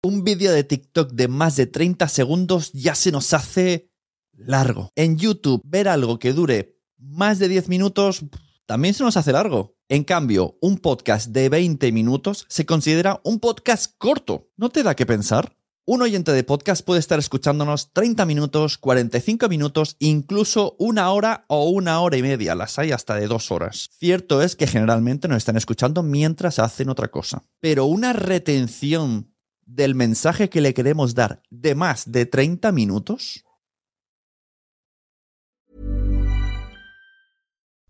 Un vídeo de TikTok de más de 30 segundos ya se nos hace largo. En YouTube, ver algo que dure más de 10 minutos también se nos hace largo. En cambio, un podcast de 20 minutos se considera un podcast corto. ¿No te da que pensar? Un oyente de podcast puede estar escuchándonos 30 minutos, 45 minutos, incluso una hora o una hora y media. Las hay hasta de dos horas. Cierto es que generalmente nos están escuchando mientras hacen otra cosa. Pero una retención del mensaje que le queremos dar de más de 30 minutos.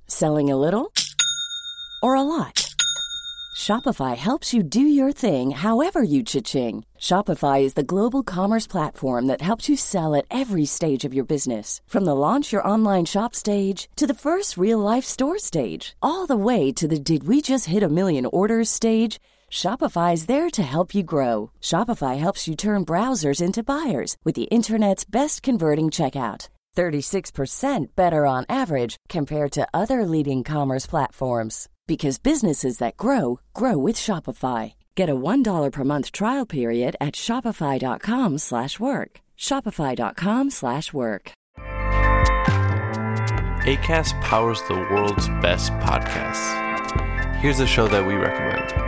Selling a little or a lot? Shopify helps you do your thing however you cha-ching. Shopify is the global commerce platform that helps you sell at every stage of your business. From the launch your online shop stage to the first real life store stage, all the way to the did we just hit a million orders stage. Shopify is there to help you grow. Shopify helps you turn browsers into buyers with the internet's best converting checkout. 36% better on average compared to other leading commerce platforms because businesses that grow grow with Shopify. Get a $1 per month trial period at shopify.com/work. slash work. shopify.com/work. slash work. ACAST powers the world's best podcasts. Here's a show that we recommend.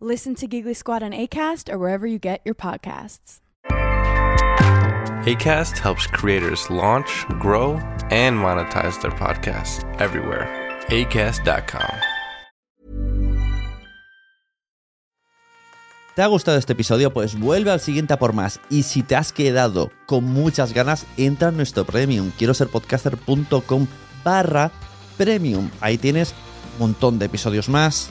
Listen to Giggly Squad on ACAST or wherever you get your podcasts. ACAST helps creators launch, grow, and monetize their podcasts everywhere. ACAST.com. ¿Te ha gustado este episodio? Pues vuelve al siguiente a por más. Y si te has quedado con muchas ganas, entra en nuestro premium. Quiero ser podcaster.com barra premium. Ahí tienes un montón de episodios más,